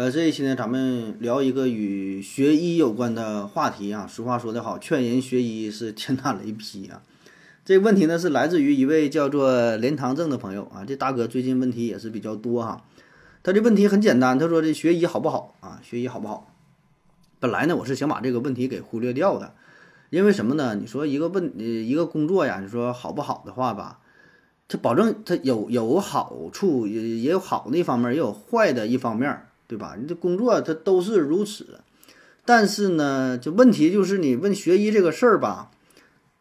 呃，这一期呢，咱们聊一个与学医有关的话题啊。俗话说得好，劝人学医是天打雷劈啊。这问题呢，是来自于一位叫做连堂正的朋友啊。这大哥最近问题也是比较多哈。他这问题很简单，他说这学医好不好啊？学医好不好？本来呢，我是想把这个问题给忽略掉的，因为什么呢？你说一个问呃一个工作呀，你说好不好的话吧，它保证它有有好处，也也有好的一方面，也有坏的一方面，对吧？你这工作它都是如此，但是呢，就问题就是你问学医这个事儿吧，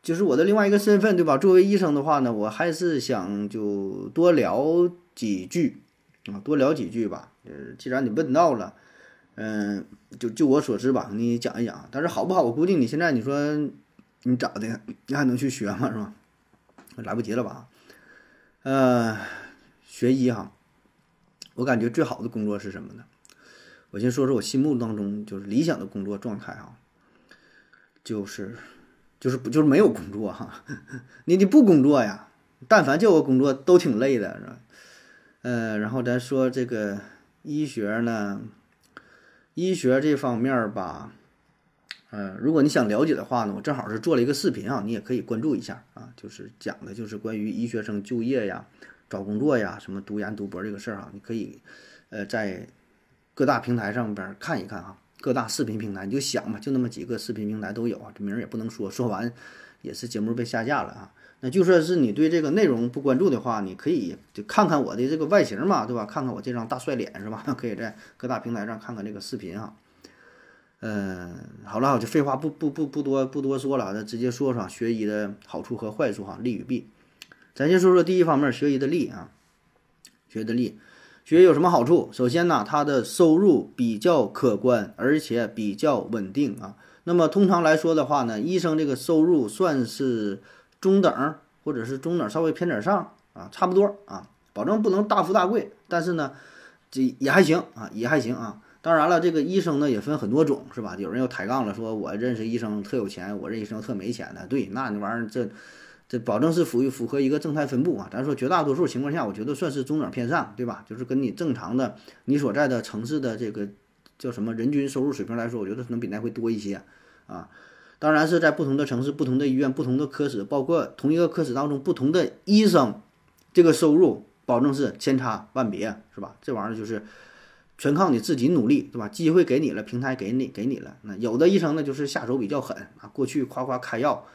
就是我的另外一个身份，对吧？作为医生的话呢，我还是想就多聊几句啊，多聊几句吧。呃，既然你问到了，嗯，就就我所知吧，你讲一讲。但是好不好？我估计你现在你说你咋的，你还能去学吗？是吧？来不及了吧？呃，学医哈，我感觉最好的工作是什么呢？我先说说我心目当中就是理想的工作状态啊，就是就是不就是没有工作哈，你你不工作呀，但凡叫我工作都挺累的，是吧？呃，然后咱说这个医学呢，医学这方面吧，呃，如果你想了解的话呢，我正好是做了一个视频啊，你也可以关注一下啊，就是讲的就是关于医学生就业呀、找工作呀、什么读研读博这个事儿啊，你可以呃在各大平台上边看一看哈，各大视频平台你就想吧，就那么几个视频平台都有啊，这名儿也不能说，说完也是节目被下架了啊。那就算是你对这个内容不关注的话，你可以就看看我的这个外形嘛，对吧？看看我这张大帅脸是吧？可以在各大平台上看看这个视频啊。嗯，好了，我就废话不不不不多不多说了，那直接说说学医的好处和坏处哈，利与弊。咱先说说第一方面，学医的利啊，学的利，学有什么好处？首先呢，他的收入比较可观，而且比较稳定啊。那么通常来说的话呢，医生这个收入算是中等，或者是中等稍微偏点上啊，差不多啊，保证不能大富大贵，但是呢，这也还行啊，也还行啊。当然了，这个医生呢也分很多种，是吧？有人又抬杠了，说我认识医生特有钱，我认识医生特没钱的。对，那你玩意儿这这保证是符符合一个正态分布啊。咱说绝大多数情况下，我觉得算是中等偏上，对吧？就是跟你正常的你所在的城市的这个叫什么人均收入水平来说，我觉得可能比那会多一些啊。当然是在不同的城市、不同的医院、不同的科室，包括同一个科室当中不同的医生，这个收入保证是千差万别，是吧？这玩意儿就是全靠你自己努力，对吧？机会给你了，平台给你给你了。那有的医生呢，就是下手比较狠啊，过去夸夸开药，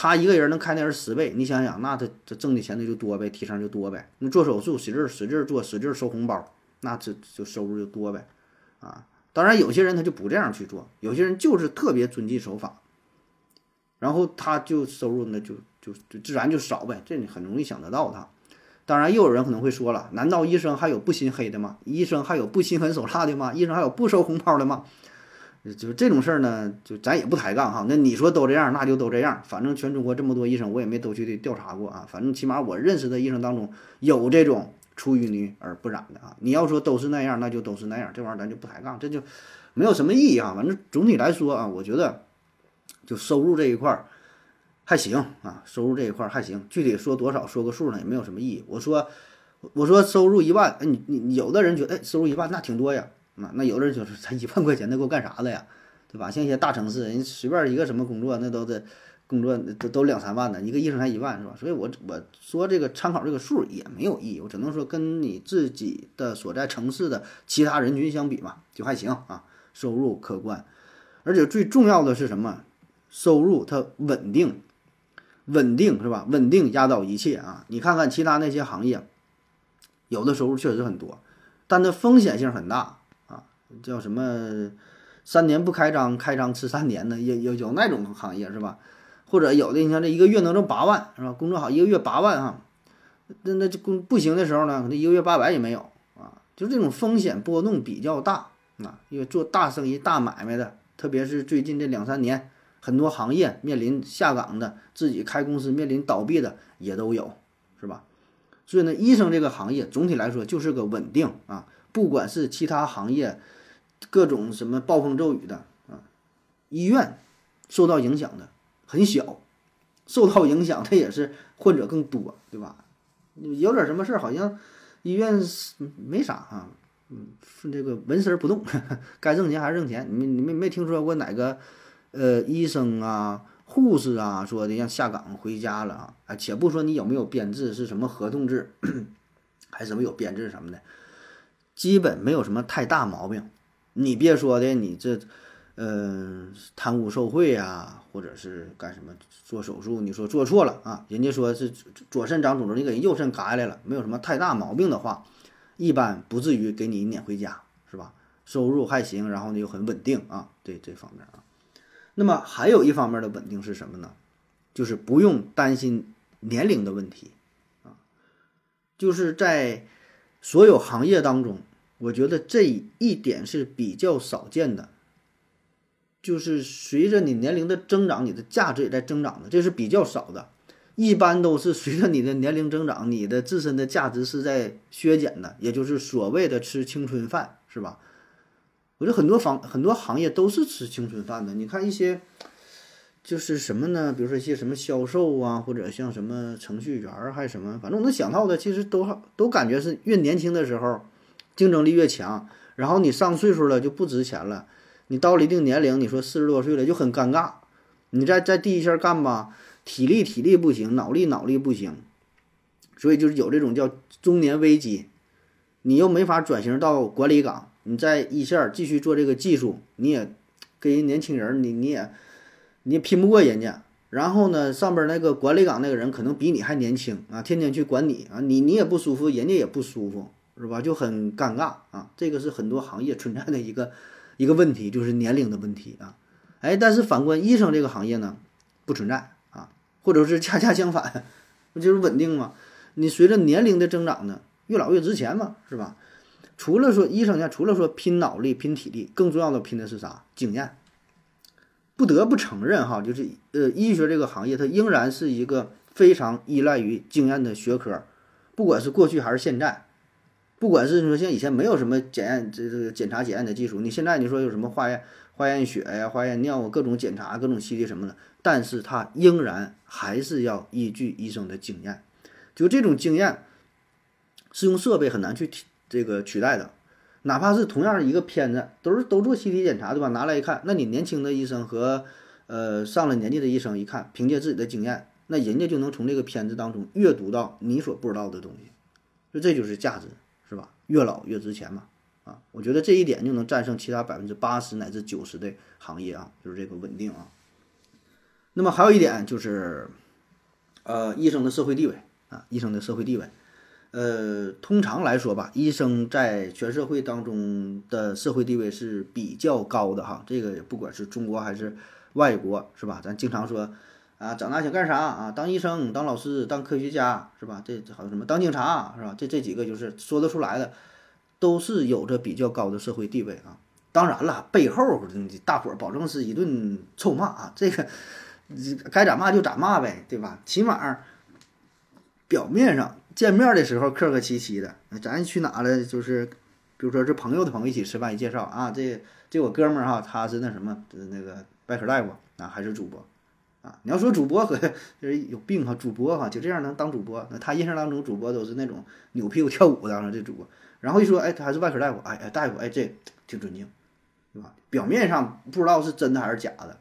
他一个人能开那人十倍，你想想，那他他挣的钱那就多呗，提成就多呗。你做手术使劲使劲做，使劲收红包，那这就收入就多呗，啊。当然，有些人他就不这样去做，有些人就是特别遵纪守法，然后他就收入呢就就就自然就少呗，这你很容易想得到他。当然，又有人可能会说了，难道医生还有不心黑的吗？医生还有不心狠手辣的吗？医生还有不收红包的吗？就这种事儿呢，就咱也不抬杠哈。那你说都这样，那就都这样。反正全中国这么多医生，我也没都去调查过啊。反正起码我认识的医生当中有这种出淤泥而不染的啊。你要说都是那样，那就都是那样。这玩意儿咱就不抬杠，这就没有什么意义啊。反正总体来说啊，我觉得就收入这一块儿还行啊，收入这一块儿还行。具体说多少，说个数呢，也没有什么意义。我说我说收入一万，哎，你你你有的人觉得哎收入一万那挺多呀。那那有的人就是才一万块钱，那够干啥的呀，对吧？像一些大城市，人随便一个什么工作，那都得工作都都两三万呢，一个医生才一万，是吧？所以我我说这个参考这个数也没有意义，我只能说跟你自己的所在城市的其他人群相比嘛，就还行啊，收入可观，而且最重要的是什么？收入它稳定，稳定是吧？稳定压倒一切啊！你看看其他那些行业，有的收入确实很多，但它风险性很大。叫什么？三年不开张，开张吃三年的，有有有那种行业是吧？或者有的你像这一个月能挣八万是吧？工作好一个月八万哈，那那这工不行的时候呢，可能一个月八百也没有啊。就这种风险波动比较大啊，因为做大生意、大买卖的，特别是最近这两三年很多行业面临下岗的，自己开公司面临倒闭的也都有，是吧？所以呢，医生这个行业总体来说就是个稳定啊，不管是其他行业各种什么暴风骤雨的啊，医院受到影响的很小，受到影响的也是患者更多，对吧？有点什么事儿，好像医院没啥啊，嗯，这个纹丝不动，该挣钱还是挣钱。你你没没听说过哪个呃医生啊、护士啊说的让下岗回家了啊？啊，且不说你有没有编制，是什么合同制，还是什么有编制什么的，基本没有什么太大毛病。你别说的，你这。嗯，贪污受贿啊，或者是干什么做手术？你说做错了啊？人家说是左肾长肿瘤，你给右肾割下来了，没有什么太大毛病的话，一般不至于给你撵回家，是吧？收入还行，然后呢又很稳定啊，这这方面啊。那么还有一方面的稳定是什么呢？就是不用担心年龄的问题啊。就是在所有行业当中，我觉得这一点是比较少见的。就是随着你年龄的增长，你的价值也在增长的，这是比较少的。一般都是随着你的年龄增长，你的自身的价值是在削减的，也就是所谓的吃青春饭，是吧？我觉得很多方很多行业都是吃青春饭的。你看一些，就是什么呢？比如说一些什么销售啊，或者像什么程序员儿，还是什么，反正我能想到的，其实都都感觉是越年轻的时候竞争力越强，然后你上岁数了就不值钱了。你到了一定年龄，你说四十多岁了就很尴尬，你在在第一线干吧，体力体力不行，脑力脑力不行，所以就是有这种叫中年危机，你又没法转型到管理岗，你在一线继续做这个技术，你也跟人年轻人，你你也你也拼不过人家，然后呢，上边那个管理岗那个人可能比你还年轻啊，天天去管你啊，你你也不舒服，人家也不舒服，是吧？就很尴尬啊，这个是很多行业存在的一个。一个问题就是年龄的问题啊，哎，但是反观医生这个行业呢，不存在啊，或者是恰恰相反，不就是稳定吗？你随着年龄的增长呢，越老越值钱嘛，是吧？除了说医生呀，除了说拼脑力、拼体力，更重要的拼的是啥？经验。不得不承认哈，就是呃，医学这个行业它仍然是一个非常依赖于经验的学科，不管是过去还是现在。不管是说像以前没有什么检验这这个检查检验的技术，你现在你说有什么化验化验血呀、化验尿啊，各种检查、各种系列什么的，但是它仍然还是要依据医生的经验，就这种经验是用设备很难去这个取代的，哪怕是同样一个片子，都是都做 CT 检查对吧？拿来一看，那你年轻的医生和呃上了年纪的医生一看，凭借自己的经验，那人家就能从这个片子当中阅读到你所不知道的东西，就这就是价值。越老越值钱嘛，啊，我觉得这一点就能战胜其他百分之八十乃至九十的行业啊，就是这个稳定啊。那么还有一点就是，呃，医生的社会地位啊，医生的社会地位，呃，通常来说吧，医生在全社会当中的社会地位是比较高的哈。这个也不管是中国还是外国，是吧？咱经常说。啊，长大想干啥啊？当医生、当老师、当科学家，是吧？这好像什么当警察，是吧？这这几个就是说得出来的，都是有着比较高的社会地位啊。当然了，背后大伙儿保证是一顿臭骂啊，这个该咋骂就咋骂呗，对吧？起码表面上见面的时候客客气气的，咱去哪了就是，比如说是朋友的朋友一起吃饭一介绍啊，这这我哥们儿哈，他是那什么，那个外科大夫啊，还是主播。你要说主播和就是有病哈，主播哈就这样能当主播？那他印象当中主播都是那种扭屁股跳舞的这主播。然后一说，哎，他还是外科大夫，哎哎，大夫，哎，这挺尊敬，对吧？表面上不知道是真的还是假的，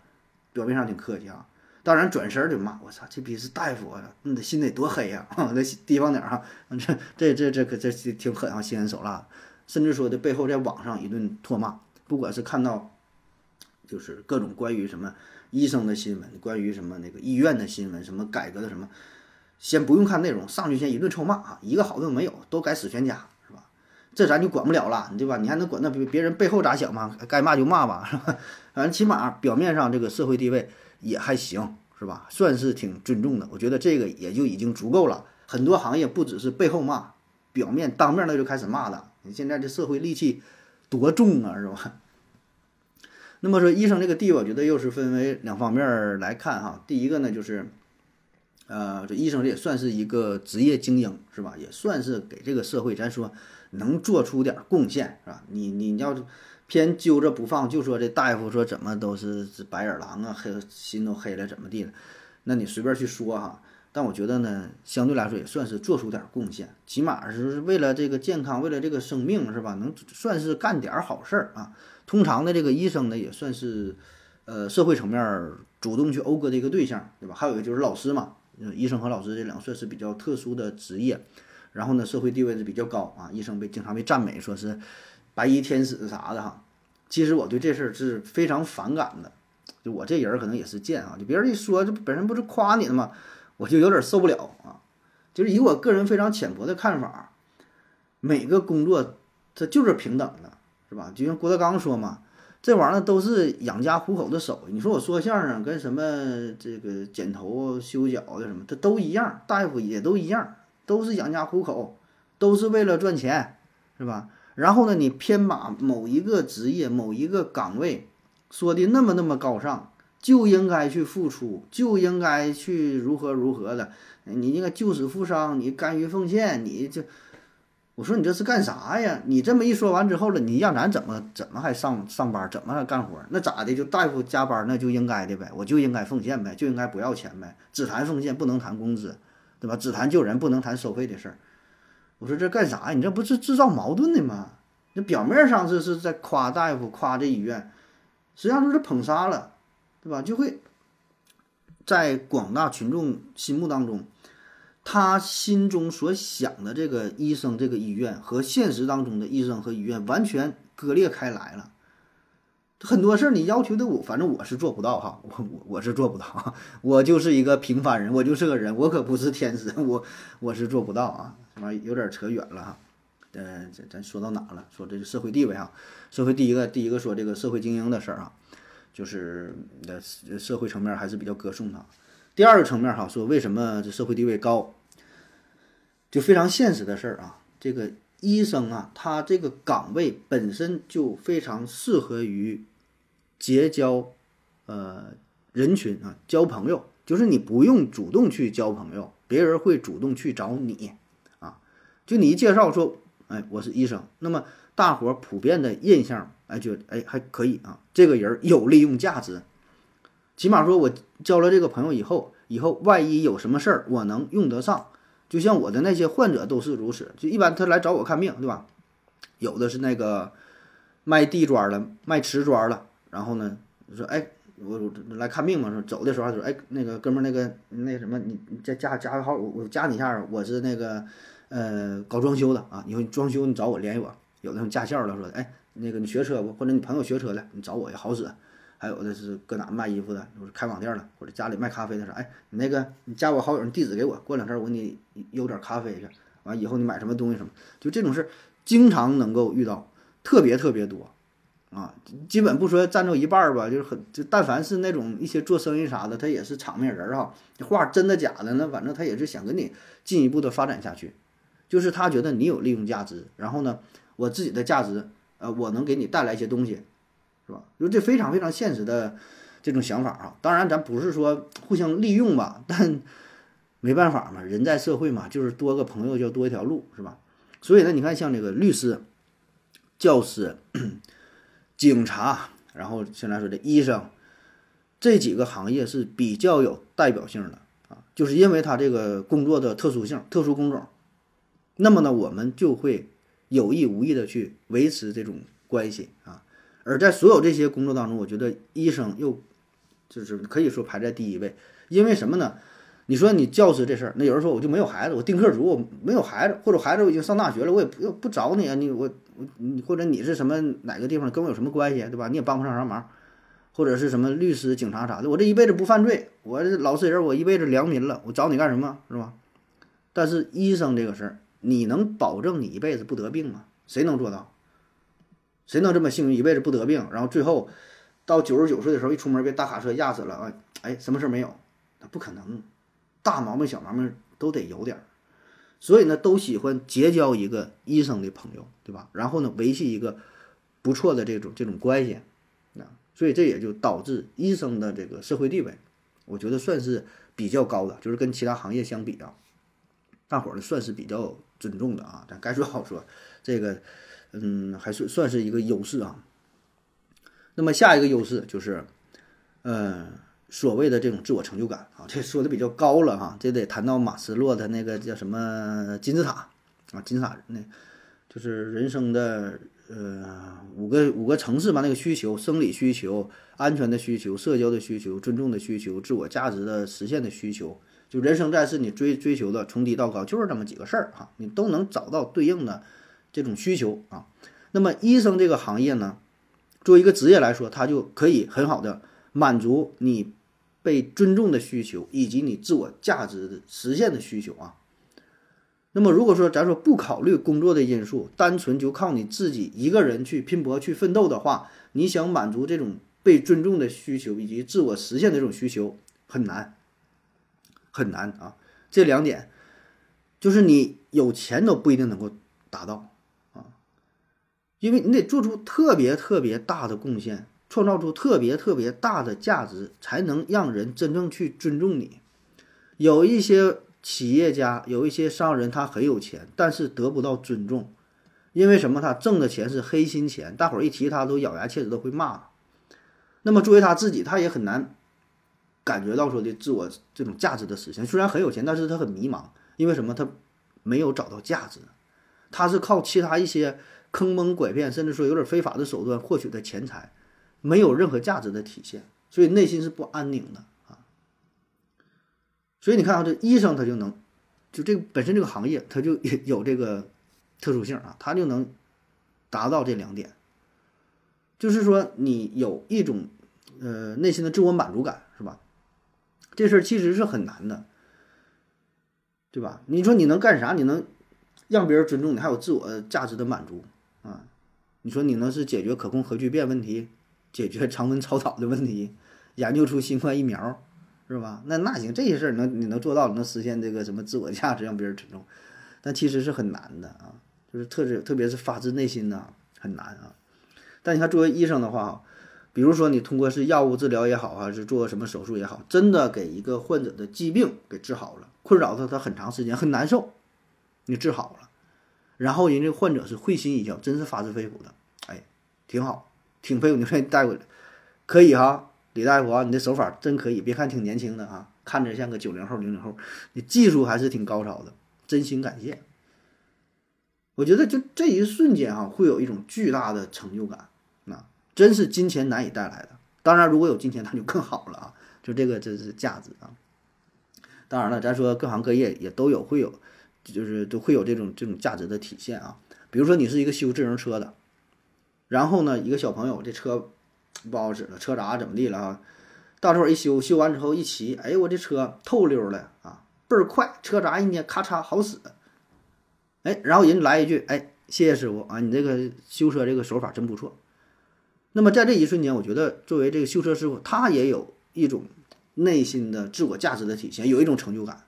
表面上挺客气啊。当然转身就骂，我操，这逼是大夫啊，你的心得多黑呀！那提防点哈，这这这这可这挺狠啊，心狠手辣。甚至说的背后在网上一顿唾骂，不管是看到就是各种关于什么。医生的新闻，关于什么那个医院的新闻，什么改革的什么，先不用看内容，上去先一顿臭骂啊，一个好的没有，都该死全家，是吧？这咱就管不了了，对吧？你还能管那别别人背后咋想吗？该骂就骂吧，是吧？反正起码表面上这个社会地位也还行，是吧？算是挺尊重的，我觉得这个也就已经足够了。很多行业不只是背后骂，表面当面那就开始骂了。你现在这社会戾气多重啊，是吧？那么说医生这个地位，我觉得又是分为两方面来看哈。第一个呢，就是，呃，这医生这也算是一个职业精英是吧？也算是给这个社会咱说能做出点贡献是吧？你你要是偏揪着不放，就说这大夫说怎么都是白眼狼啊，黑心都黑了怎么地了，那你随便去说哈。但我觉得呢，相对来说也算是做出点贡献，起码是为了这个健康，为了这个生命是吧？能算是干点好事儿啊。通常的这个医生呢，也算是，呃，社会层面主动去讴歌的一个对象，对吧？还有一个就是老师嘛，医生和老师这两个算是比较特殊的职业，然后呢，社会地位是比较高啊。医生被经常被赞美说是白衣天使啥的哈。其实我对这事儿是非常反感的，就我这人可能也是贱啊，就别人一说这本身不是夸你的吗？我就有点受不了啊。就是以我个人非常浅薄的看法，每个工作它就是平等的。是吧？就像郭德纲说嘛，这玩意儿都是养家糊口的手艺。你说我说相声跟什么这个剪头、修脚的什么，它都一样，大夫也都一样，都是养家糊口，都是为了赚钱，是吧？然后呢，你偏把某一个职业、某一个岗位说的那么那么高尚，就应该去付出，就应该去如何如何的，你应该救死扶伤，你甘于奉献，你就。我说你这是干啥呀？你这么一说完之后了，你让咱怎么怎么还上上班，怎么还干活？那咋的？就大夫加班，那就应该的呗，我就应该奉献呗，就应该不要钱呗，只谈奉献，不能谈工资，对吧？只谈救人，不能谈收费的事儿。我说这干啥呀？你这不是制造矛盾的吗？那表面上是是在夸大夫，夸这医院，实际上就是捧杀了，对吧？就会在广大群众心目当中。他心中所想的这个医生、这个医院和现实当中的医生和医院完全割裂开来了。很多事儿你要求的我，反正我是做不到哈，我我我是做不到，我就是一个平凡人，我就是个人，我可不是天使，我我是做不到啊。这玩意有点扯远了哈。呃，咱咱说到哪了？说这个社会地位哈，社会第一个第一个说这个社会精英的事儿啊，就是呃社会层面还是比较歌颂他。第二个层面哈，说为什么这社会地位高？就非常现实的事儿啊，这个医生啊，他这个岗位本身就非常适合于结交呃人群啊，交朋友，就是你不用主动去交朋友，别人会主动去找你啊。就你一介绍说，哎，我是医生，那么大伙儿普遍的印象，哎，觉得哎还可以啊，这个人有利用价值，起码说我交了这个朋友以后，以后万一有什么事儿，我能用得上。就像我的那些患者都是如此，就一般他来找我看病，对吧？有的是那个卖地砖的，卖瓷砖的，然后呢，说哎，我来看病嘛，说走的时候说哎，那个哥们儿，那个那什么，你你加加加个号，我我加你一下，我是那个呃搞装修的啊，以后你装修你找我联系我。有的驾校的说，哎，那个你学车不？或者你朋友学车的，你找我也好使。还有的是搁哪卖衣服的，或者开网店的，或者家里卖咖啡的啥？哎，你那个你加我好友，你地址给我，过两天我给你邮点咖啡去。完以后你买什么东西什么，就这种事儿，经常能够遇到，特别特别多，啊，基本不说占着一半儿吧，就是很就但凡是那种一些做生意啥的，他也是场面人儿哈。话真的假的呢？反正他也是想跟你进一步的发展下去，就是他觉得你有利用价值，然后呢，我自己的价值，呃，我能给你带来一些东西。是吧？就这非常非常现实的这种想法啊！当然，咱不是说互相利用吧，但没办法嘛，人在社会嘛，就是多个朋友就多一条路，是吧？所以呢，你看像这个律师、教师、警察，然后现在说的医生这几个行业是比较有代表性的啊，就是因为他这个工作的特殊性、特殊工种，那么呢，我们就会有意无意的去维持这种关系啊。而在所有这些工作当中，我觉得医生又就是可以说排在第一位，因为什么呢？你说你教师这事儿，那有人说我就没有孩子，我丁克族，我没有孩子，或者孩子我已经上大学了，我也不不找你啊，你我我你或者你是什么哪个地方跟我有什么关系，对吧？你也帮不上啥忙，或者是什么律师、警察啥的，我这一辈子不犯罪，我这老实人，我一辈子良民了，我找你干什么，是吧？但是医生这个事儿，你能保证你一辈子不得病吗？谁能做到？谁能这么幸运一辈子不得病？然后最后到九十九岁的时候一出门被大卡车压死了啊！哎，什么事没有？那不可能，大毛病小毛病都得有点儿。所以呢，都喜欢结交一个医生的朋友，对吧？然后呢，维系一个不错的这种这种关系啊。所以这也就导致医生的这个社会地位，我觉得算是比较高的，就是跟其他行业相比啊，大伙儿呢算是比较尊重的啊。咱该说好说，这个嗯，还是算是一个优势啊。那么下一个优势就是，嗯，所谓的这种自我成就感啊，这说的比较高了哈，这得谈到马斯洛的那个叫什么金字塔啊，金字塔那，就是人生的。呃，五个五个层次吧，那个需求：生理需求、安全的需求、社交的需求、尊重的需求、自我价值的实现的需求。就人生在世，你追追求的从低到高就是这么几个事儿哈，你都能找到对应的这种需求啊。那么医生这个行业呢，作为一个职业来说，它就可以很好的满足你被尊重的需求以及你自我价值的实现的需求啊。那么，如果说咱说不考虑工作的因素，单纯就靠你自己一个人去拼搏、去奋斗的话，你想满足这种被尊重的需求以及自我实现的这种需求，很难，很难啊！这两点，就是你有钱都不一定能够达到啊，因为你得做出特别特别大的贡献，创造出特别特别大的价值，才能让人真正去尊重你。有一些。企业家有一些商人，他很有钱，但是得不到尊重，因为什么？他挣的钱是黑心钱，大伙儿一提他都咬牙切齿的会骂。那么作为他自己，他也很难感觉到说的自我这种价值的实现。虽然很有钱，但是他很迷茫，因为什么？他没有找到价值，他是靠其他一些坑蒙拐骗，甚至说有点非法的手段获取的钱财，没有任何价值的体现，所以内心是不安宁的啊。所以你看啊，这医生他就能，就这个本身这个行业他就有这个特殊性啊，他就能达到这两点，就是说你有一种呃内心的自我满足感，是吧？这事儿其实是很难的，对吧？你说你能干啥？你能让别人尊重你，还有自我价值的满足啊？你说你能是解决可控核聚变问题，解决常温超导的问题，研究出新冠疫苗？是吧？那那行，这些事儿能你能做到，能实现这个什么自我价值，让别人尊重，但其实是很难的啊，就是特质特别是发自内心的很难啊。但你看，作为医生的话，比如说你通过是药物治疗也好，还是做什么手术也好，真的给一个患者的疾病给治好了，困扰他他很长时间很难受，你治好了，然后人家患者是会心一笑，真是发自肺腑的，哎，挺好，挺佩服你，说你带过来，可以哈。李大夫啊，你这手法真可以，别看挺年轻的啊，看着像个九零后、零零后，你技术还是挺高超的，真心感谢。我觉得就这一瞬间啊，会有一种巨大的成就感，真是金钱难以带来的。当然，如果有金钱，那就更好了啊，就这个这是价值啊。当然了，咱说各行各业也都有会有，就是都会有这种这种价值的体现啊。比如说你是一个修自行车的，然后呢，一个小朋友这车。不好使了，车闸怎么地了啊？到时候一修，修完之后一骑，哎，我这车透溜了啊，倍儿快，车闸一捏，咔嚓好使。哎，然后人来一句，哎，谢谢师傅啊，你这个修车这个手法真不错。那么在这一瞬间，我觉得作为这个修车师傅，他也有一种内心的自我价值的体现，有一种成就感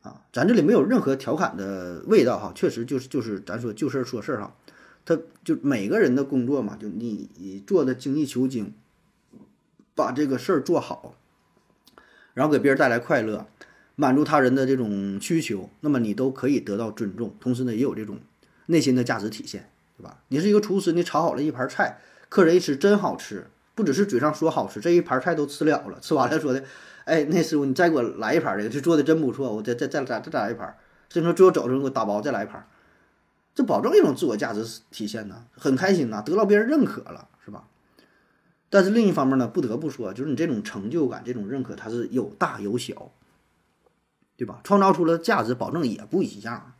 啊。咱这里没有任何调侃的味道哈，确实就是就是咱说就事儿说事儿哈。他就每个人的工作嘛，就你做的精益求精，把这个事儿做好，然后给别人带来快乐，满足他人的这种需求，那么你都可以得到尊重，同时呢，也有这种内心的价值体现，对吧？你是一个厨师，你炒好了一盘菜，客人一吃真好吃，不只是嘴上说好吃，这一盘菜都吃了了，吃完了说的，哎，那师傅你再给我来一盘这个，这做的真不错，我再再再再再来一盘，所以说最后走的时候给我打包再来一盘。这保证一种自我价值体现呢，很开心呐，得到别人认可了，是吧？但是另一方面呢，不得不说，就是你这种成就感、这种认可，它是有大有小，对吧？创造出了价值，保证也不一样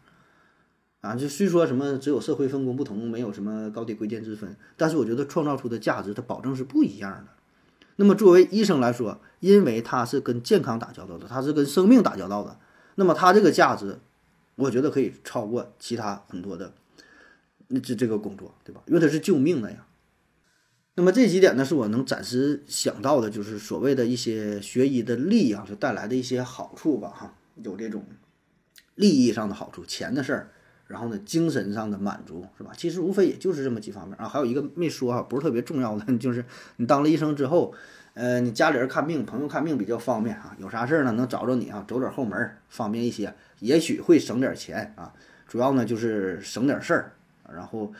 啊。就虽说什么只有社会分工不同，没有什么高低贵贱之分，但是我觉得创造出的价值，它保证是不一样的。那么作为医生来说，因为他是跟健康打交道的，他是跟生命打交道的，那么他这个价值。我觉得可以超过其他很多的那这这个工作，对吧？因为它是救命的呀。那么这几点呢，是我能暂时想到的，就是所谓的一些学医的利益啊，就带来的一些好处吧，哈，有这种利益上的好处，钱的事儿然后呢，精神上的满足，是吧？其实无非也就是这么几方面啊。还有一个没说哈，不是特别重要的，就是你当了医生之后，呃，你家里人看病、朋友看病比较方便啊，有啥事儿呢能找着你啊，走点后门方便一些，也许会省点钱啊。主要呢就是省点事儿，然后，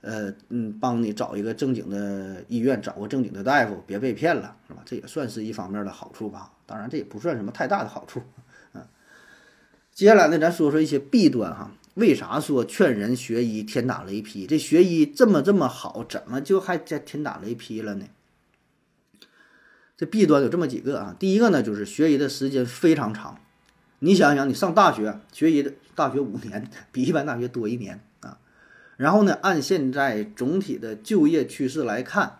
呃，嗯，帮你找一个正经的医院，找个正经的大夫，别被骗了，是吧？这也算是一方面的好处吧。当然，这也不算什么太大的好处，嗯。接下来呢，咱说说一些弊端哈。为啥说劝人学医天打雷劈？这学医这么这么好，怎么就还在天打雷劈了呢？这弊端有这么几个啊。第一个呢，就是学医的时间非常长。你想想，你上大学学医的大学五年，比一般大学多一年啊。然后呢，按现在总体的就业趋势来看，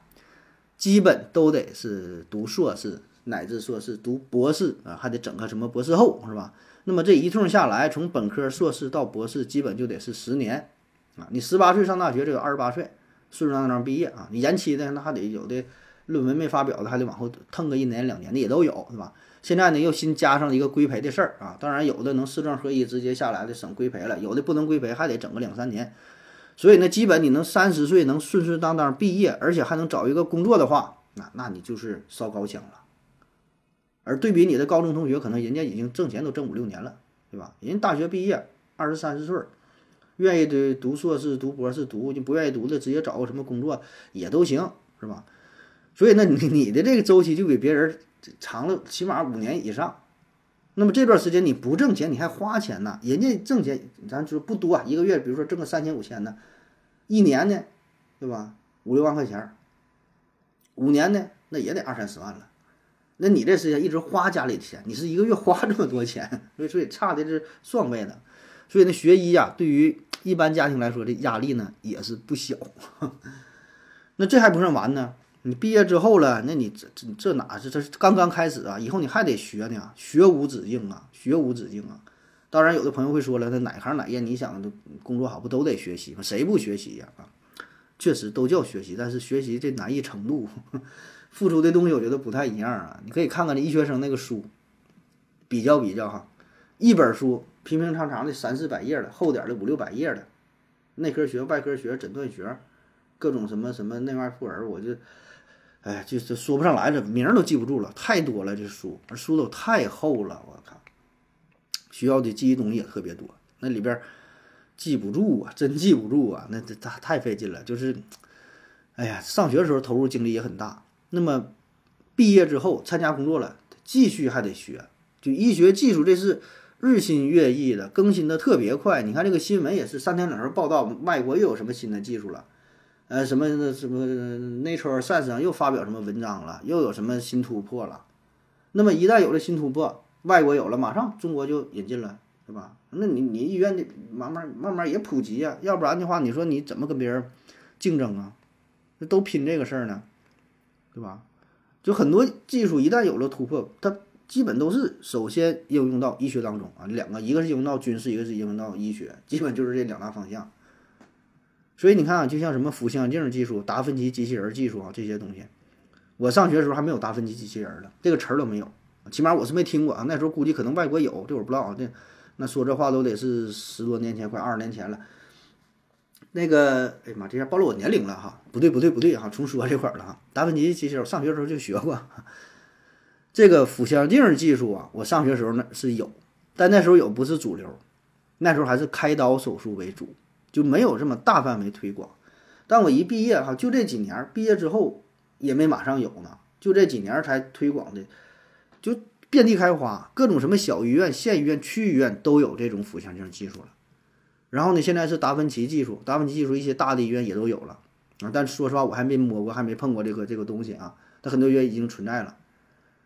基本都得是读硕士乃至硕士，读博士啊，还得整个什么博士后，是吧？那么这一通下来，从本科、硕士到博士，基本就得是十年，啊，你十八岁上大学，这个二十八岁顺顺当当毕业啊，你延期的那还得有的论文没发表的，还得往后腾个一年两年的也都有，是吧？现在呢又新加上一个规培的事儿啊，当然有的能四证合一直接下来的省规培了，有的不能规培还得整个两三年，所以呢，基本你能三十岁能顺顺当当毕业，而且还能找一个工作的话，那那你就是烧高香了。而对比你的高中同学，可能人家已经挣钱都挣五六年了，对吧？人大学毕业二十三四岁，愿意的读硕士、读博士读，就不愿意读的直接找个什么工作也都行，是吧？所以，那你你的这个周期就比别人长了起码五年以上。那么这段时间你不挣钱，你还花钱呢？人家挣钱，咱说不多啊，一个月比如说挣个三千五千的，一年呢，对吧？五六万块钱，五年呢，那也得二三十万了。那你这时间一直花家里的钱，你是一个月花这么多钱，所以所以差的是双倍的。所以那，学医呀，对于一般家庭来说，这压力呢也是不小。那这还不算完呢，你毕业之后了，那你这这这哪是这刚刚开始啊？以后你还得学呢，学无止境啊，学无止境啊。当然，有的朋友会说了，那哪行哪业你想工作好不都得学习吗？谁不学习呀？啊，确实都叫学习，但是学习这难易程度。付出的东西我觉得不太一样啊，你可以看看这医学生那个书，比较比较哈，一本书平平常常的三四百页的，厚点的五六百页的，内科学、外科学、诊断学，各种什么什么内外妇儿，我就，哎，就是说不上来了，名儿都记不住了，太多了这书，而书都太厚了，我靠，需要的记忆东西也特别多，那里边记不住啊，真记不住啊，那这太太费劲了，就是，哎呀，上学的时候投入精力也很大。那么，毕业之后参加工作了，继续还得学，就医学技术这是日新月异的，更新的特别快。你看这个新闻也是三天两头报道，外国又有什么新的技术了，呃，什么什么 Nature Science 上又发表什么文章了，又有什么新突破了。那么一旦有了新突破，外国有了，马上中国就引进了，是吧？那你你医院的慢慢慢慢也普及呀，要不然的话，你说你怎么跟别人竞争啊？那都拼这个事儿呢。对吧？就很多技术一旦有了突破，它基本都是首先应用到医学当中啊。两个，一个是应用到军事，一个是应用到医学，基本就是这两大方向。所以你看啊，就像什么腹腔镜技术、达芬奇机器人技术啊这些东西，我上学的时候还没有达芬奇机器人呢，这个词儿都没有，起码我是没听过啊。那时候估计可能外国有，这我不知道啊。这那说这话都得是十多年前，快二十年前了。那个，哎呀妈，这下暴露我年龄了哈！不对，不对，不对哈，重说这块儿了哈。达芬奇其实我上学时候就学过，这个腹腔镜技术啊，我上学时候那是有，但那时候有不是主流，那时候还是开刀手术为主，就没有这么大范围推广。但我一毕业哈，就这几年，毕业之后也没马上有呢，就这几年才推广的，就遍地开花，各种什么小医院、县医院、区医院都有这种腹腔镜技术了。然后呢，现在是达芬奇技术，达芬奇技术一些大的医院也都有了啊。但说实话，我还没摸过，还没碰过这个这个东西啊。它很多医院已经存在了。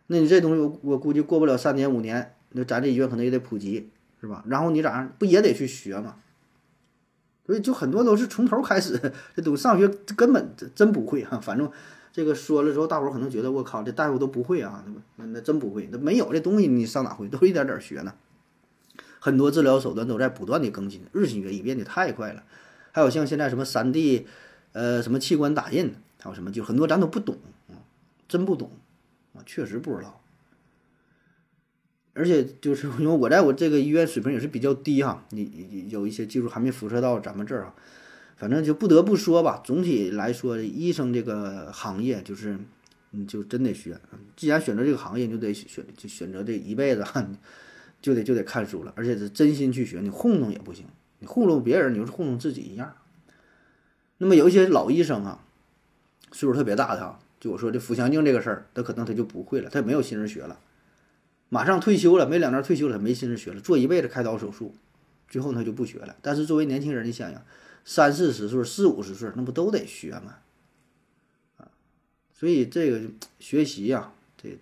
那你这东西，我我估计过不了三年五年，那咱这医院可能也得普及，是吧？然后你咋样，不也得去学吗？所以就很多都是从头开始，这都上学根本真不会哈。反正这个说了之后，大伙儿可能觉得我靠，这大夫都不会啊，那那真不会，那没有这东西，你上哪会？都一点点学呢。很多治疗手段都在不断的更新，日新月异，变得太快了。还有像现在什么三 D，呃，什么器官打印，还有什么就很多咱都不懂啊，真不懂啊，确实不知道。而且就是因为我在我这个医院水平也是比较低哈，你有一些技术还没辐射到咱们这儿啊，反正就不得不说吧，总体来说，医生这个行业就是，你就真得学，既然选择这个行业，你就得选就选择这一辈子，就得就得看书了，而且是真心去学，你糊弄也不行，你糊弄别人，你就是糊弄自己一样。那么有一些老医生啊，岁数特别大的啊，就我说这腹腔镜这个事儿，他可能他就不会了，他也没有心思学了。马上退休了，没两年退休了，没心思学了，做一辈子开刀手术，最后他就不学了。但是作为年轻人，你想想，三四十岁、四五十岁，那不都得学吗？啊，所以这个学习呀、这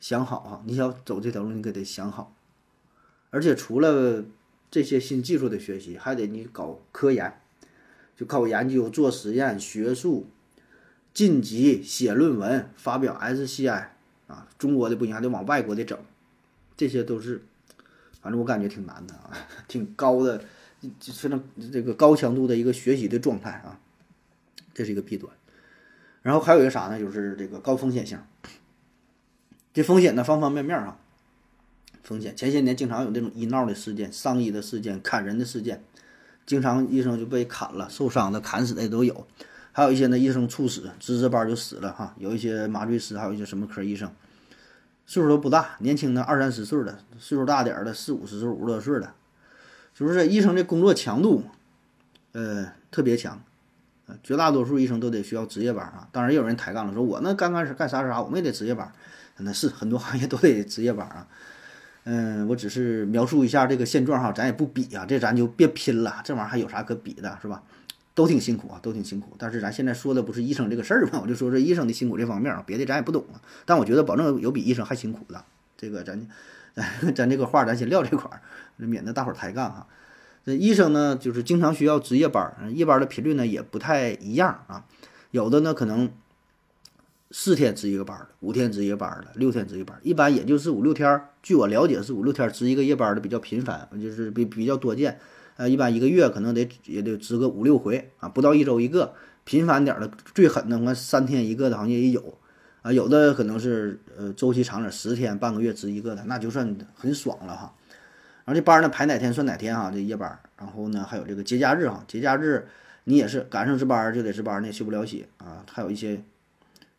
想好啊，你想走这条路，你可得想好。而且除了这些新技术的学习，还得你搞科研，就靠研究、做实验、学术、晋级、写论文、发表 SCI。啊，中国的不行，还得往外国的整，这些都是，反正我感觉挺难的啊，挺高的，就非常这个高强度的一个学习的状态啊，这是一个弊端。然后还有一个啥呢？就是这个高风险性，这风险呢方方面面啊，风险前些年经常有这种医闹的事件、伤医的事件、砍人的事件，经常医生就被砍了、受伤的、砍死的都有。还有一些呢，医生猝死，值值班就死了哈。有一些麻醉师，还有一些什么科医生，岁数都不大，年轻的二三十岁的，岁数大点的四五十岁、五十多岁的，就是这医生这工作强度，呃，特别强，绝大多数医生都得需要值夜班啊。当然也有人抬杠了，说我那刚开始干啥啥，我们也得值夜班，那是很多行业都得值夜班啊。嗯，我只是描述一下这个现状哈，咱也不比啊，这咱就别拼了，这玩意儿还有啥可比的，是吧？都挺辛苦啊，都挺辛苦。但是咱现在说的不是医生这个事儿嘛，我就说这医生的辛苦这方面啊，别的咱也不懂啊。但我觉得保证有比医生还辛苦的，这个咱 咱这个话咱先撂这块儿，免得大伙儿抬杠哈。那医生呢，就是经常需要值夜班，夜班的频率呢也不太一样啊。有的呢可能四天值一个班儿的，五天值一个班儿的，六天值一班儿，一般也就是五六天儿。据我了解是五六天值一个夜班的比较频繁，就是比比较多见。呃，一般一个月可能得也得值个五六回啊，不到一周一个，频繁点的最狠的，我三天一个的行业也有，啊，有的可能是呃周期长点，十天半个月值一个的，那就算很爽了哈。然后这班呢排哪天算哪天哈，这夜班。然后呢还有这个节假日哈，节假日你也是赶上值班就得值班，你也休不了息啊。还有一些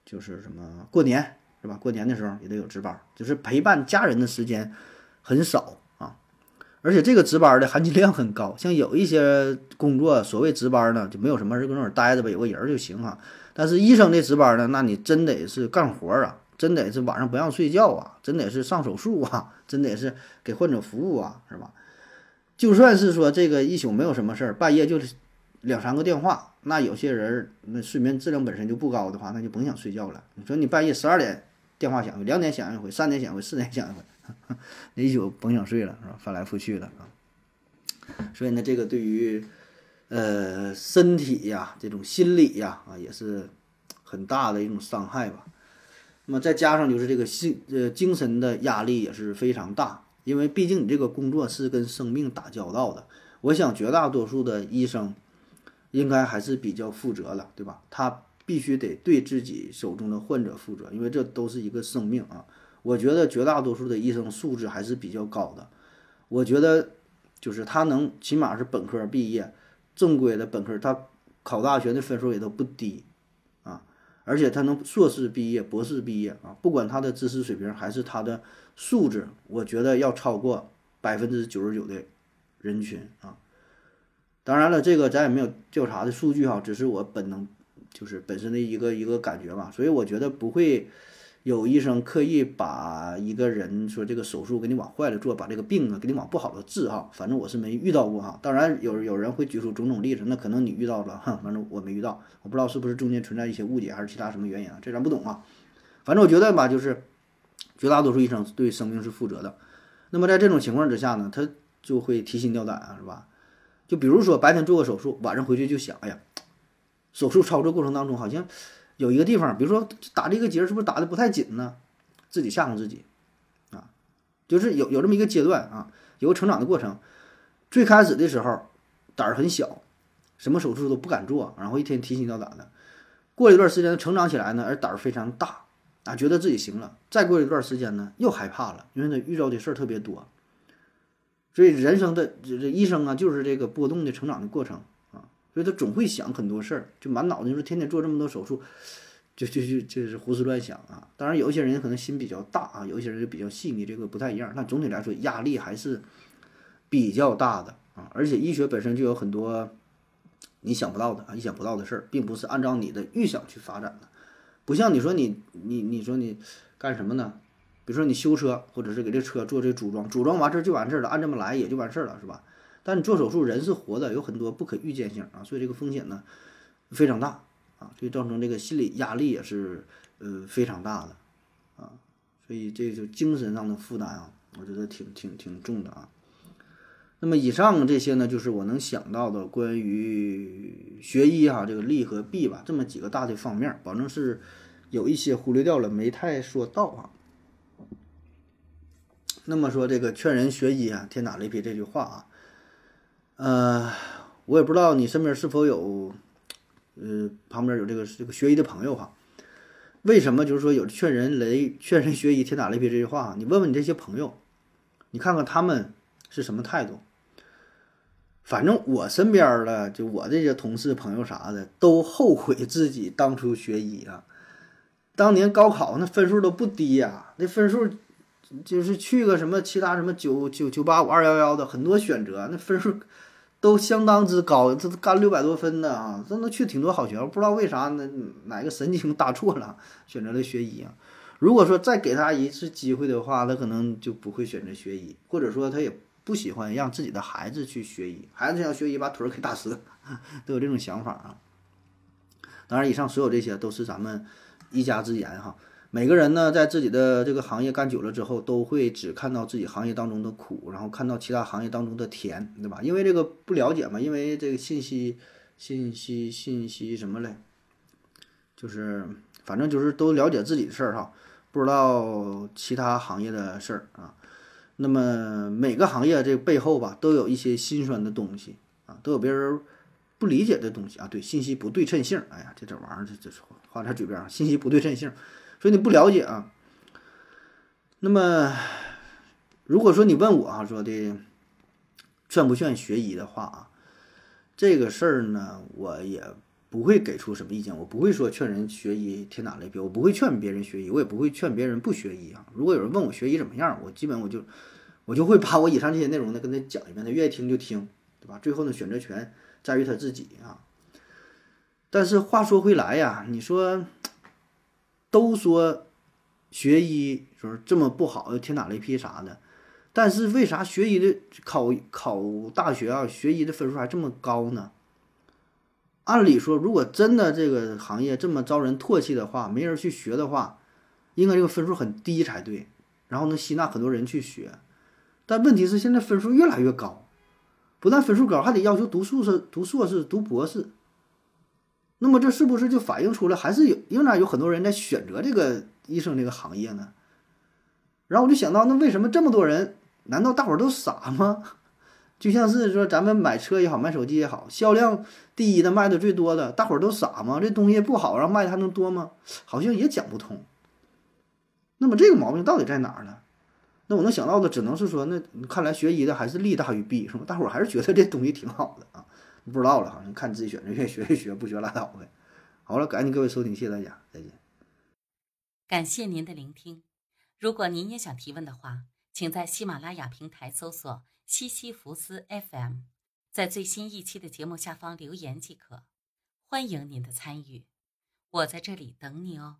就是什么过年是吧？过年的时候也得有值班，就是陪伴家人的时间很少啊。而且这个值班的含金量很高，像有一些工作，所谓值班呢，就没有什么，就搁那儿待着呗，有个人就行哈。但是医生的值班呢，那你真得是干活啊，真得是晚上不让睡觉啊，真得是上手术啊，真得是给患者服务啊，是吧？就算是说这个一宿没有什么事儿，半夜就是两三个电话，那有些人那睡眠质量本身就不高的话，那就甭想睡觉了。你说你半夜十二点电话响，两点响一回，三点响一回，四点响一回。那一宿甭想睡了，是吧？翻来覆去的啊。所以呢，这个对于呃身体呀、这种心理呀啊，也是很大的一种伤害吧。那么再加上就是这个心呃精神的压力也是非常大，因为毕竟你这个工作是跟生命打交道的。我想绝大多数的医生应该还是比较负责了，对吧？他必须得对自己手中的患者负责，因为这都是一个生命啊。我觉得绝大多数的医生素质还是比较高的。我觉得就是他能起码是本科毕业，正规的本科，他考大学的分数也都不低啊。而且他能硕士毕业、博士毕业啊，不管他的知识水平还是他的素质，我觉得要超过百分之九十九的人群啊。当然了，这个咱也没有调查的数据哈，只是我本能就是本身的一个一个感觉吧，所以我觉得不会。有医生刻意把一个人说这个手术给你往坏了做，把这个病啊给你往不好的治哈，反正我是没遇到过哈。当然有有人会举出种种例子，那可能你遇到了哈，反正我没遇到，我不知道是不是中间存在一些误解还是其他什么原因啊，这咱不懂啊。反正我觉得吧，就是绝大多数医生对生命是负责的。那么在这种情况之下呢，他就会提心吊胆啊，是吧？就比如说白天做个手术，晚上回去就想，哎呀，手术操作过程当中好像。有一个地方，比如说打这个结是不是打的不太紧呢？自己吓唬自己，啊，就是有有这么一个阶段啊，有个成长的过程。最开始的时候胆儿很小，什么手术都不敢做，然后一天提心吊胆的。过了一段时间成长起来呢，而胆儿非常大啊，觉得自己行了，再过一段时间呢，又害怕了，因为他遇到的事儿特别多。所以人生的这这一生啊，就是这个波动的成长的过程啊，所以他总会想很多事儿，就满脑子就是天天做这么多手术，就就就就是胡思乱想啊。当然，有一些人可能心比较大啊，有一些人就比较细腻，这个不太一样。但总体来说，压力还是比较大的啊。而且医学本身就有很多你想不到的啊，意想不到的事儿，并不是按照你的预想去发展的。不像你说你你你说你干什么呢？比如说你修车，或者是给这车做这组装，组装完事儿就完事儿了，按这么来也就完事儿了，是吧？但你做手术，人是活的，有很多不可预见性啊，所以这个风险呢非常大啊，所以造成这个心理压力也是呃非常大的啊，所以这就精神上的负担啊，我觉得挺挺挺重的啊。那么以上这些呢，就是我能想到的关于学医哈这个利和弊吧，这么几个大的方面，保证是有一些忽略掉了，没太说到啊。那么说这个劝人学医啊，天打雷劈这句话啊，呃，我也不知道你身边是否有，呃，旁边有这个这个学医的朋友哈。为什么就是说有劝人雷劝人学医天打雷劈这句话？你问问你这些朋友，你看看他们是什么态度。反正我身边的就我这些同事朋友啥的，都后悔自己当初学医啊。当年高考那分数都不低呀，那分数。就是去个什么其他什么九九九八五二幺幺的很多选择，那分数都相当之高，这都干六百多分的啊，这能去挺多好学校。不知道为啥那哪个神经搭错了，选择了学医啊？如果说再给他一次机会的话，他可能就不会选择学医，或者说他也不喜欢让自己的孩子去学医，孩子想学医把腿儿给打折，都有这种想法啊。当然，以上所有这些都是咱们一家之言哈。每个人呢，在自己的这个行业干久了之后，都会只看到自己行业当中的苦，然后看到其他行业当中的甜，对吧？因为这个不了解嘛，因为这个信息、信息、信息什么嘞？就是反正就是都了解自己的事儿哈，不知道其他行业的事儿啊。那么每个行业这背后吧，都有一些心酸的东西啊，都有别人不理解的东西啊。对，信息不对称性，哎呀，这这玩意儿这这话在嘴边上，信息不对称性。所以你不了解啊。那么，如果说你问我哈说的劝不劝学医的话啊，这个事儿呢，我也不会给出什么意见。我不会说劝人学医天打雷劈，我不会劝别人学医，我也不会劝别人不学医啊。如果有人问我学医怎么样，我基本我就我就会把我以上这些内容呢跟他讲一遍，他愿意听就听，对吧？最后呢，选择权在于他自己啊。但是话说回来呀，你说。都说学医就是这么不好，天打雷劈啥的，但是为啥学医的考考大学啊，学医的分数还这么高呢？按理说，如果真的这个行业这么招人唾弃的话，没人去学的话，应该这个分数很低才对，然后能吸纳很多人去学。但问题是现在分数越来越高，不但分数高，还得要求读硕士、读硕士、读博士。那么这是不是就反映出来还是有仍然有很多人在选择这个医生这个行业呢？然后我就想到，那为什么这么多人？难道大伙儿都傻吗？就像是说咱们买车也好，买手机也好，销量第一的、卖的最多的，大伙儿都傻吗？这东西不好，然后卖的还能多吗？好像也讲不通。那么这个毛病到底在哪儿呢？那我能想到的只能是说，那看来学医的还是利大于弊，是吧？大伙儿还是觉得这东西挺好的。不知道了，好像看自己选择，愿意学就学，不学拉倒呗。好了，感谢各位收听，谢谢大家，再见。感谢您的聆听。如果您也想提问的话，请在喜马拉雅平台搜索“西西弗斯 FM”，在最新一期的节目下方留言即可。欢迎您的参与，我在这里等你哦。